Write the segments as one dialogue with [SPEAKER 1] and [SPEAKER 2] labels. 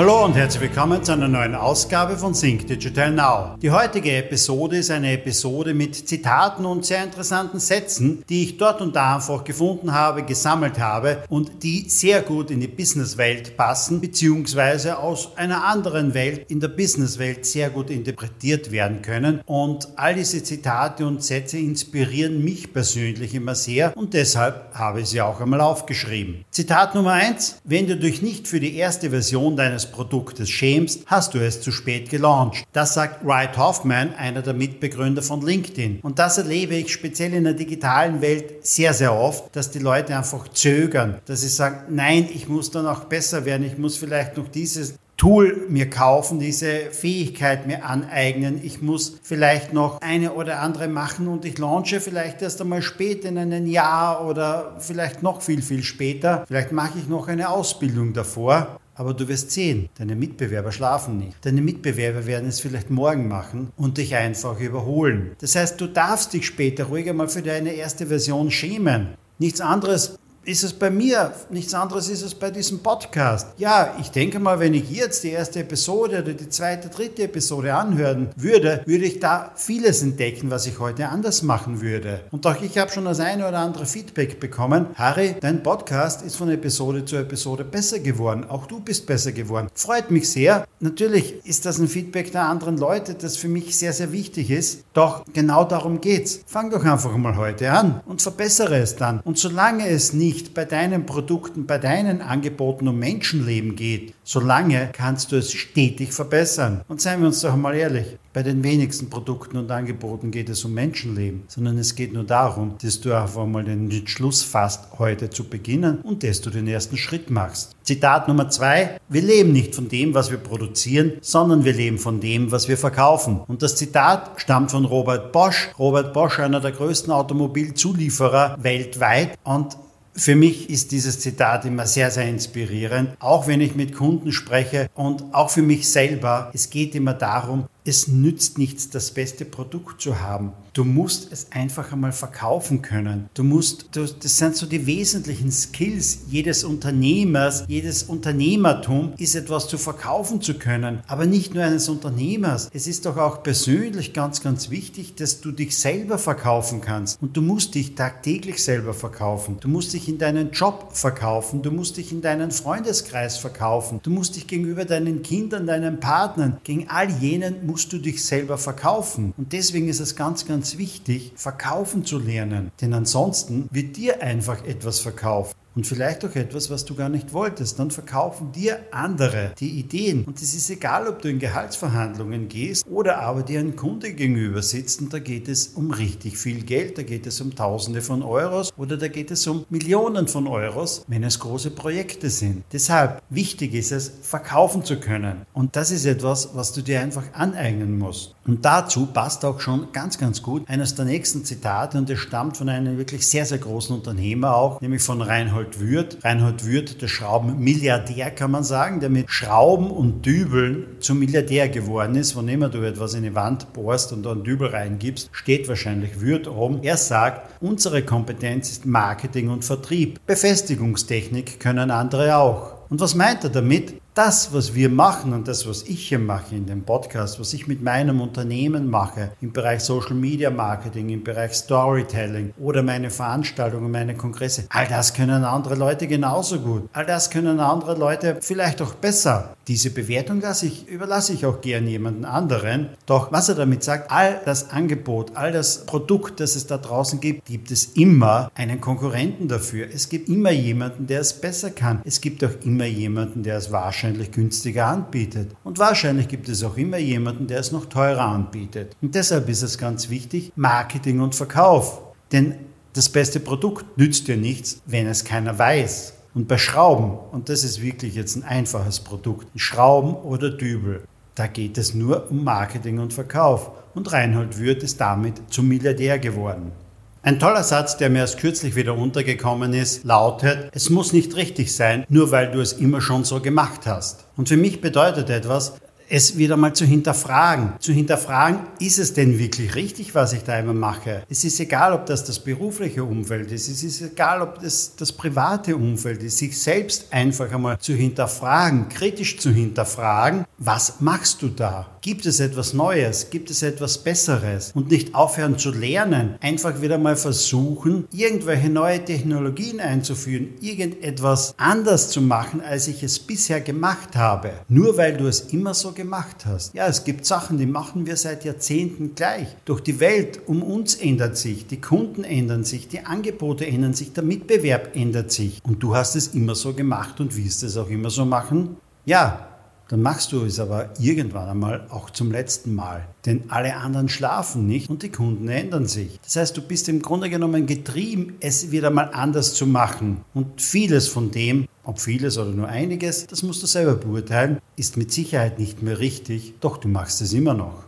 [SPEAKER 1] Hallo und herzlich willkommen zu einer neuen Ausgabe von Think Digital Now. Die heutige Episode ist eine Episode mit Zitaten und sehr interessanten Sätzen, die ich dort und da einfach gefunden habe, gesammelt habe und die sehr gut in die Businesswelt passen, beziehungsweise aus einer anderen Welt in der Businesswelt sehr gut interpretiert werden können. Und all diese Zitate und Sätze inspirieren mich persönlich immer sehr und deshalb habe ich sie auch einmal aufgeschrieben. Zitat Nummer eins: Wenn du dich nicht für die erste Version deines Produktes schämst, hast du es zu spät gelauncht. Das sagt Wright Hoffman, einer der Mitbegründer von LinkedIn. Und das erlebe ich speziell in der digitalen Welt sehr, sehr oft, dass die Leute einfach zögern, dass sie sagen, nein, ich muss dann auch besser werden, ich muss vielleicht noch dieses Tool mir kaufen, diese Fähigkeit mir aneignen. Ich muss vielleicht noch eine oder andere machen und ich launche vielleicht erst einmal später in einem Jahr oder vielleicht noch viel, viel später. Vielleicht mache ich noch eine Ausbildung davor. Aber du wirst sehen, deine Mitbewerber schlafen nicht. Deine Mitbewerber werden es vielleicht morgen machen und dich einfach überholen. Das heißt, du darfst dich später ruhig einmal für deine erste Version schämen. Nichts anderes ist es bei mir, nichts anderes ist es bei diesem Podcast. Ja, ich denke mal, wenn ich jetzt die erste Episode oder die zweite, dritte Episode anhören würde, würde ich da vieles entdecken, was ich heute anders machen würde. Und auch ich habe schon das eine oder andere Feedback bekommen. Harry, dein Podcast ist von Episode zu Episode besser geworden. Auch du bist besser geworden. Freut mich sehr. Natürlich ist das ein Feedback der anderen Leute, das für mich sehr, sehr wichtig ist. Doch genau darum geht's. Fang doch einfach mal heute an und verbessere es dann. Und solange es nie nicht bei deinen Produkten, bei deinen Angeboten um Menschenleben geht, solange kannst du es stetig verbessern. Und seien wir uns doch mal ehrlich, bei den wenigsten Produkten und Angeboten geht es um Menschenleben, sondern es geht nur darum, dass du einfach mal den Entschluss fasst, heute zu beginnen und dass du den ersten Schritt machst. Zitat Nummer zwei. Wir leben nicht von dem, was wir produzieren, sondern wir leben von dem, was wir verkaufen. Und das Zitat stammt von Robert Bosch. Robert Bosch, einer der größten Automobilzulieferer weltweit und für mich ist dieses Zitat immer sehr, sehr inspirierend, auch wenn ich mit Kunden spreche und auch für mich selber. Es geht immer darum, es nützt nichts, das beste Produkt zu haben. Du musst es einfach einmal verkaufen können. Du musst, das sind so die wesentlichen Skills jedes Unternehmers, jedes Unternehmertum ist etwas zu verkaufen zu können. Aber nicht nur eines Unternehmers. Es ist doch auch persönlich ganz, ganz wichtig, dass du dich selber verkaufen kannst. Und du musst dich tagtäglich selber verkaufen. Du musst dich in deinen Job verkaufen. Du musst dich in deinen Freundeskreis verkaufen. Du musst dich gegenüber deinen Kindern, deinen Partnern, gegen all jenen musst du dich selber verkaufen. Und deswegen ist es ganz, ganz wichtig, verkaufen zu lernen. Denn ansonsten wird dir einfach etwas verkauft und vielleicht auch etwas, was du gar nicht wolltest. Dann verkaufen dir andere die Ideen. Und es ist egal, ob du in Gehaltsverhandlungen gehst oder aber dir ein Kunde gegenüber sitzt und da geht es um richtig viel Geld, da geht es um Tausende von Euros oder da geht es um Millionen von Euros, wenn es große Projekte sind. Deshalb wichtig ist es, verkaufen zu können. Und das ist etwas, was du dir einfach aneignen musst. Und dazu passt auch schon ganz, ganz gut eines der nächsten Zitate und es stammt von einem wirklich sehr, sehr großen Unternehmer auch, nämlich von Reinhold Reinhold Würth. Reinhold Würth, der Schraubenmilliardär kann man sagen, der mit Schrauben und Dübeln zum Milliardär geworden ist. Wann immer du etwas in die Wand bohrst und da einen Dübel reingibst, steht wahrscheinlich Würth oben. Er sagt, unsere Kompetenz ist Marketing und Vertrieb. Befestigungstechnik können andere auch. Und was meint er damit? das, was wir machen und das, was ich hier mache in dem Podcast, was ich mit meinem Unternehmen mache, im Bereich Social Media Marketing, im Bereich Storytelling oder meine Veranstaltungen, meine Kongresse, all das können andere Leute genauso gut. All das können andere Leute vielleicht auch besser. Diese Bewertung lasse ich, überlasse ich auch gern jemanden anderen. Doch was er damit sagt, all das Angebot, all das Produkt, das es da draußen gibt, gibt es immer einen Konkurrenten dafür. Es gibt immer jemanden, der es besser kann. Es gibt auch immer jemanden, der es wahrscheinlich wahrscheinlich günstiger anbietet. Und wahrscheinlich gibt es auch immer jemanden, der es noch teurer anbietet. Und deshalb ist es ganz wichtig, Marketing und Verkauf. Denn das beste Produkt nützt dir nichts, wenn es keiner weiß. Und bei Schrauben, und das ist wirklich jetzt ein einfaches Produkt, Schrauben oder Dübel, da geht es nur um Marketing und Verkauf. Und Reinhold Würth ist damit zum Milliardär geworden. Ein toller Satz, der mir erst kürzlich wieder untergekommen ist, lautet, es muss nicht richtig sein, nur weil du es immer schon so gemacht hast. Und für mich bedeutet etwas, es wieder mal zu hinterfragen. Zu hinterfragen, ist es denn wirklich richtig, was ich da immer mache? Es ist egal, ob das das berufliche Umfeld ist, es ist egal, ob das das private Umfeld ist, sich selbst einfach einmal zu hinterfragen, kritisch zu hinterfragen, was machst du da? Gibt es etwas Neues? Gibt es etwas Besseres? Und nicht aufhören zu lernen, einfach wieder mal versuchen, irgendwelche neue Technologien einzuführen, irgendetwas anders zu machen, als ich es bisher gemacht habe. Nur weil du es immer so gemacht hast. Ja, es gibt Sachen, die machen wir seit Jahrzehnten gleich. Doch die Welt um uns ändert sich, die Kunden ändern sich, die Angebote ändern sich, der Mitbewerb ändert sich. Und du hast es immer so gemacht und wirst es auch immer so machen? Ja, dann machst du es aber irgendwann einmal auch zum letzten Mal. Denn alle anderen schlafen nicht und die Kunden ändern sich. Das heißt, du bist im Grunde genommen getrieben, es wieder mal anders zu machen. Und vieles von dem, ob vieles oder nur einiges, das musst du selber beurteilen, ist mit Sicherheit nicht mehr richtig, doch du machst es immer noch.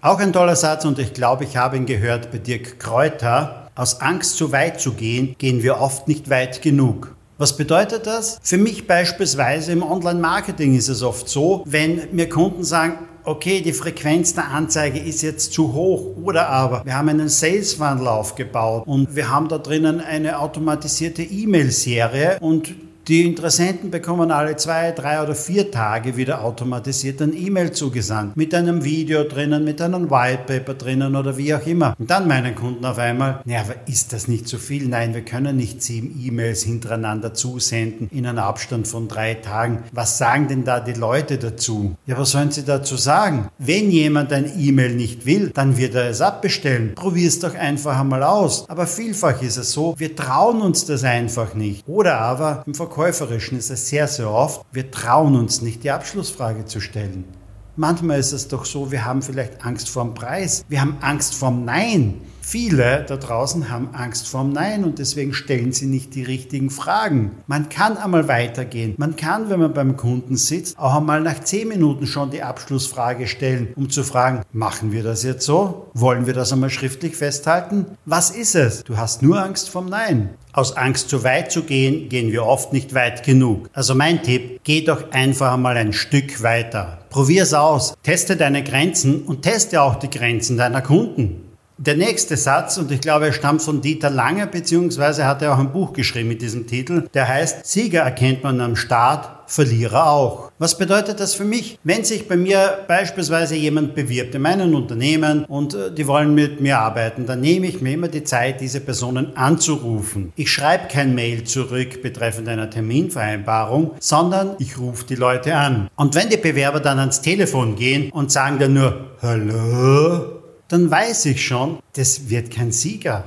[SPEAKER 1] Auch ein toller Satz und ich glaube, ich habe ihn gehört bei Dirk Kräuter. Aus Angst zu weit zu gehen, gehen wir oft nicht weit genug. Was bedeutet das? Für mich beispielsweise im Online-Marketing ist es oft so, wenn mir Kunden sagen, okay, die Frequenz der Anzeige ist jetzt zu hoch oder aber wir haben einen Sales Funnel aufgebaut und wir haben da drinnen eine automatisierte E-Mail-Serie und die Interessenten bekommen alle zwei, drei oder vier Tage wieder automatisiert ein E-Mail zugesandt. Mit einem Video drinnen, mit einem Whitepaper drinnen oder wie auch immer. Und dann meinen Kunden auf einmal, naja, aber ist das nicht zu viel? Nein, wir können nicht sieben E-Mails hintereinander zusenden in einem Abstand von drei Tagen. Was sagen denn da die Leute dazu? Ja, was sollen sie dazu sagen? Wenn jemand ein E-Mail nicht will, dann wird er es abbestellen. Probier es doch einfach einmal aus. Aber vielfach ist es so, wir trauen uns das einfach nicht. Oder aber im Verkäuferischen ist es sehr, sehr oft, wir trauen uns nicht, die Abschlussfrage zu stellen. Manchmal ist es doch so, wir haben vielleicht Angst vorm Preis, wir haben Angst vorm Nein. Viele da draußen haben Angst vorm Nein und deswegen stellen sie nicht die richtigen Fragen. Man kann einmal weitergehen. Man kann, wenn man beim Kunden sitzt, auch einmal nach 10 Minuten schon die Abschlussfrage stellen, um zu fragen, machen wir das jetzt so? Wollen wir das einmal schriftlich festhalten? Was ist es? Du hast nur Angst vorm Nein. Aus Angst zu weit zu gehen, gehen wir oft nicht weit genug. Also mein Tipp, geh doch einfach einmal ein Stück weiter. Probier's aus, teste deine Grenzen und teste auch die Grenzen deiner Kunden. Der nächste Satz, und ich glaube, er stammt von Dieter Lange, beziehungsweise hat er auch ein Buch geschrieben mit diesem Titel, der heißt, Sieger erkennt man am Start, Verlierer auch. Was bedeutet das für mich? Wenn sich bei mir beispielsweise jemand bewirbt in meinem Unternehmen und äh, die wollen mit mir arbeiten, dann nehme ich mir immer die Zeit, diese Personen anzurufen. Ich schreibe kein Mail zurück betreffend einer Terminvereinbarung, sondern ich rufe die Leute an. Und wenn die Bewerber dann ans Telefon gehen und sagen dann nur, hallo, dann weiß ich schon, das wird kein Sieger.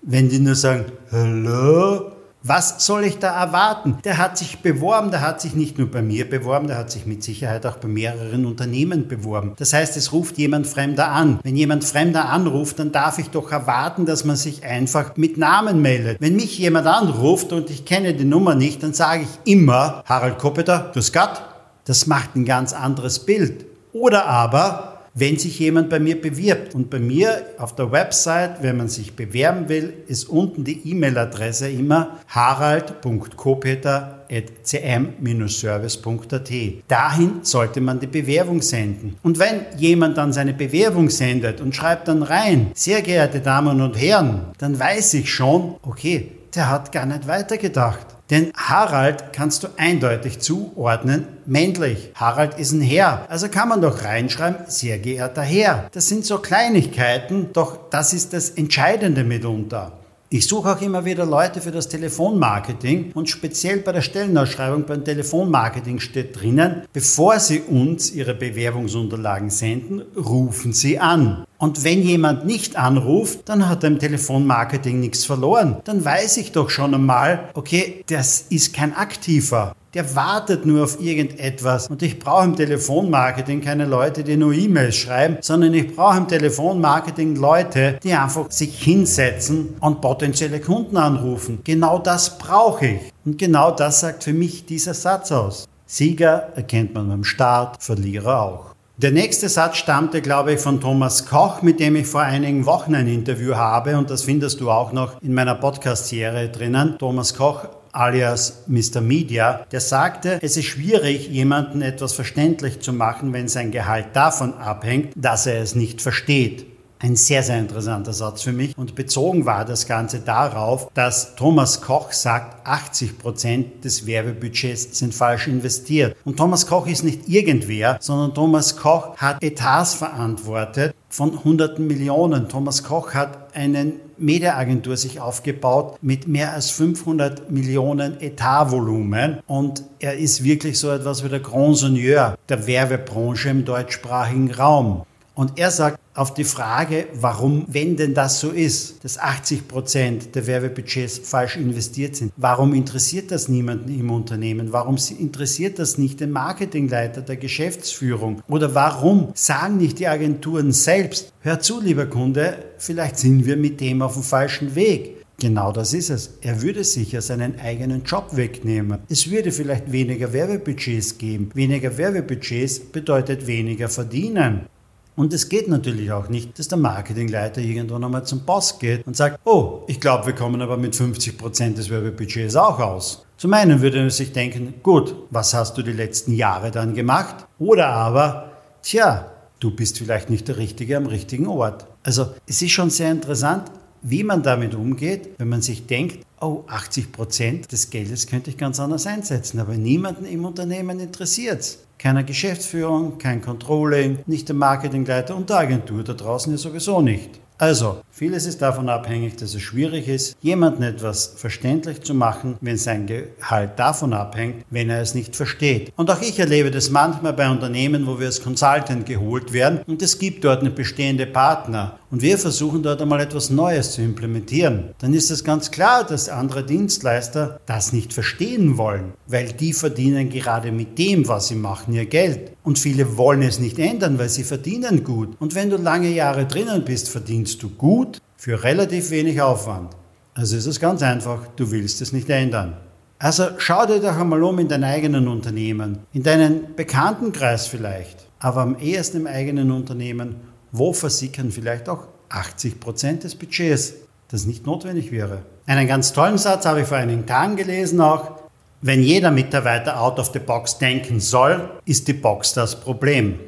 [SPEAKER 1] Wenn die nur sagen, hallo, was soll ich da erwarten? Der hat sich beworben, der hat sich nicht nur bei mir beworben, der hat sich mit Sicherheit auch bei mehreren Unternehmen beworben. Das heißt, es ruft jemand Fremder an. Wenn jemand Fremder anruft, dann darf ich doch erwarten, dass man sich einfach mit Namen meldet. Wenn mich jemand anruft und ich kenne die Nummer nicht, dann sage ich immer, Harald Koppeter, du Skat. Das macht ein ganz anderes Bild. Oder aber, wenn sich jemand bei mir bewirbt. Und bei mir auf der Website, wenn man sich bewerben will, ist unten die E-Mail-Adresse immer harald.kopeter.cm-service.at. Dahin sollte man die Bewerbung senden. Und wenn jemand dann seine Bewerbung sendet und schreibt dann rein, sehr geehrte Damen und Herren, dann weiß ich schon, okay, der hat gar nicht weitergedacht. Denn Harald kannst du eindeutig zuordnen, männlich. Harald ist ein Herr. Also kann man doch reinschreiben, sehr geehrter Herr. Das sind so Kleinigkeiten, doch das ist das Entscheidende mitunter. Ich suche auch immer wieder Leute für das Telefonmarketing und speziell bei der Stellenausschreibung beim Telefonmarketing steht drinnen, bevor Sie uns Ihre Bewerbungsunterlagen senden, rufen Sie an. Und wenn jemand nicht anruft, dann hat er im Telefonmarketing nichts verloren. Dann weiß ich doch schon einmal, okay, das ist kein aktiver der wartet nur auf irgendetwas. Und ich brauche im Telefonmarketing keine Leute, die nur E-Mails schreiben, sondern ich brauche im Telefonmarketing Leute, die einfach sich hinsetzen und potenzielle Kunden anrufen. Genau das brauche ich. Und genau das sagt für mich dieser Satz aus. Sieger erkennt man beim Start, Verlierer auch. Der nächste Satz stammte, glaube ich, von Thomas Koch, mit dem ich vor einigen Wochen ein Interview habe und das findest du auch noch in meiner Podcast-Serie drinnen. Thomas Koch alias Mr. Media, der sagte, es ist schwierig, jemanden etwas verständlich zu machen, wenn sein Gehalt davon abhängt, dass er es nicht versteht. Ein sehr, sehr interessanter Satz für mich. Und bezogen war das Ganze darauf, dass Thomas Koch sagt, 80 Prozent des Werbebudgets sind falsch investiert. Und Thomas Koch ist nicht irgendwer, sondern Thomas Koch hat Etats verantwortet von hunderten Millionen. Thomas Koch hat einen Mediaagentur sich aufgebaut mit mehr als 500 Millionen Etatvolumen und er ist wirklich so etwas wie der Grand Seigneur der Werbebranche im deutschsprachigen Raum. Und er sagt auf die Frage, warum, wenn denn das so ist, dass 80 Prozent der Werbebudgets falsch investiert sind, warum interessiert das niemanden im Unternehmen? Warum interessiert das nicht den Marketingleiter der Geschäftsführung? Oder warum sagen nicht die Agenturen selbst, hör zu, lieber Kunde, vielleicht sind wir mit dem auf dem falschen Weg. Genau das ist es. Er würde sicher seinen eigenen Job wegnehmen. Es würde vielleicht weniger Werbebudgets geben. Weniger Werbebudgets bedeutet weniger verdienen. Und es geht natürlich auch nicht, dass der Marketingleiter irgendwann einmal zum Boss geht und sagt, oh, ich glaube, wir kommen aber mit 50 Prozent des Werbebudgets auch aus. Zum einen würde er sich denken, gut, was hast du die letzten Jahre dann gemacht? Oder aber, tja, du bist vielleicht nicht der Richtige am richtigen Ort. Also es ist schon sehr interessant, wie man damit umgeht, wenn man sich denkt, oh, 80 Prozent des Geldes könnte ich ganz anders einsetzen, aber niemanden im Unternehmen interessiert es. Keiner Geschäftsführung, kein Controlling, nicht der Marketingleiter und der Agentur da draußen ja sowieso nicht. Also, vieles ist davon abhängig, dass es schwierig ist, jemanden etwas verständlich zu machen, wenn sein Gehalt davon abhängt, wenn er es nicht versteht. Und auch ich erlebe das manchmal bei Unternehmen, wo wir als Consultant geholt werden und es gibt dort eine bestehende Partner und wir versuchen dort einmal etwas Neues zu implementieren. Dann ist es ganz klar, dass andere Dienstleister das nicht verstehen wollen, weil die verdienen gerade mit dem, was sie machen, ihr Geld. Und viele wollen es nicht ändern, weil sie verdienen gut. Und wenn du lange Jahre drinnen bist, verdienst du gut für relativ wenig Aufwand. Also ist es ganz einfach, du willst es nicht ändern. Also schau dir doch einmal um in deinem eigenen Unternehmen, in deinen Bekanntenkreis vielleicht, aber am ehesten im eigenen Unternehmen, wo versickern vielleicht auch 80 Prozent des Budgets, das nicht notwendig wäre. Einen ganz tollen Satz habe ich vor einigen Tagen gelesen auch. Wenn jeder Mitarbeiter out of the box denken soll, ist die Box das Problem.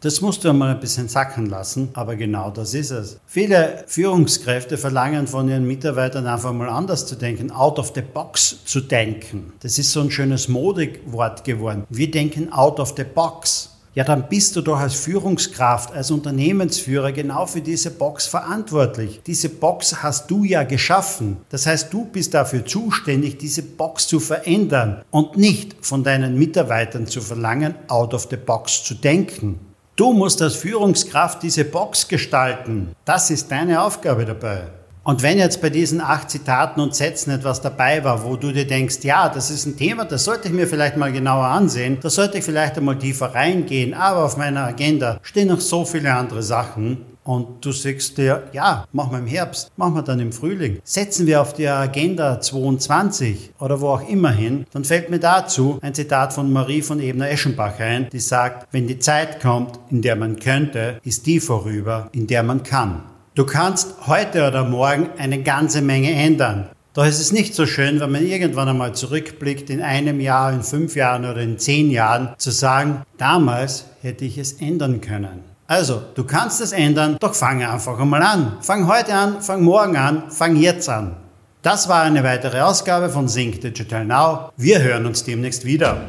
[SPEAKER 1] Das musst du einmal ein bisschen sacken lassen, aber genau das ist es. Viele Führungskräfte verlangen von ihren Mitarbeitern einfach mal anders zu denken, out of the box zu denken. Das ist so ein schönes Modewort geworden. Wir denken out of the box ja, dann bist du doch als Führungskraft, als Unternehmensführer genau für diese Box verantwortlich. Diese Box hast du ja geschaffen. Das heißt, du bist dafür zuständig, diese Box zu verändern und nicht von deinen Mitarbeitern zu verlangen, out of the box zu denken. Du musst als Führungskraft diese Box gestalten. Das ist deine Aufgabe dabei. Und wenn jetzt bei diesen acht Zitaten und Sätzen etwas dabei war, wo du dir denkst, ja, das ist ein Thema, das sollte ich mir vielleicht mal genauer ansehen, da sollte ich vielleicht einmal tiefer reingehen, aber auf meiner Agenda stehen noch so viele andere Sachen. Und du sagst dir, ja, machen wir im Herbst, machen wir dann im Frühling. Setzen wir auf die Agenda 22 oder wo auch immer hin, dann fällt mir dazu ein Zitat von Marie von Ebner-Eschenbach ein, die sagt, wenn die Zeit kommt, in der man könnte, ist die vorüber, in der man kann. Du kannst heute oder morgen eine ganze Menge ändern. Doch es ist nicht so schön, wenn man irgendwann einmal zurückblickt, in einem Jahr, in fünf Jahren oder in zehn Jahren, zu sagen, damals hätte ich es ändern können. Also, du kannst es ändern, doch fange einfach einmal an. Fang heute an, fang morgen an, fang jetzt an. Das war eine weitere Ausgabe von Sync Digital Now. Wir hören uns demnächst wieder.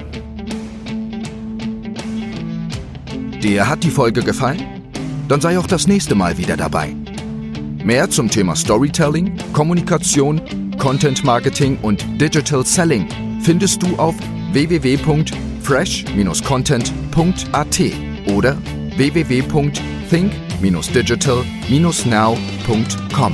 [SPEAKER 2] Dir hat die Folge gefallen? Dann sei auch das nächste Mal wieder dabei. Mehr zum Thema Storytelling, Kommunikation, Content Marketing und Digital Selling findest du auf www.fresh-content.at oder www.think-digital-now.com.